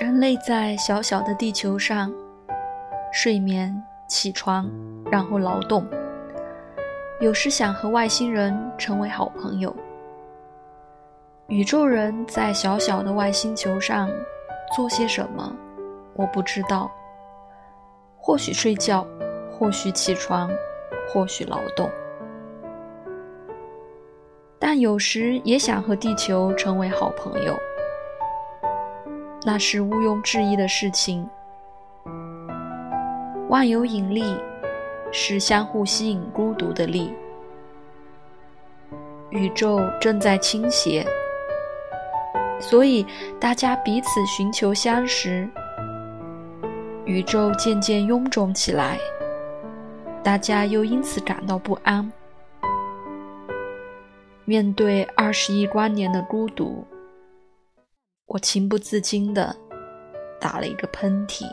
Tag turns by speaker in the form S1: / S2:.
S1: 人类在小小的地球上睡眠、起床，然后劳动。有时想和外星人成为好朋友。宇宙人在小小的外星球上做些什么？我不知道。或许睡觉，或许起床，或许劳动。但有时也想和地球成为好朋友。那是毋庸置疑的事情。万有引力是相互吸引孤独的力。宇宙正在倾斜，所以大家彼此寻求相识。宇宙渐渐臃肿起来，大家又因此感到不安。面对二十亿光年的孤独。我情不自禁的打了一个喷嚏。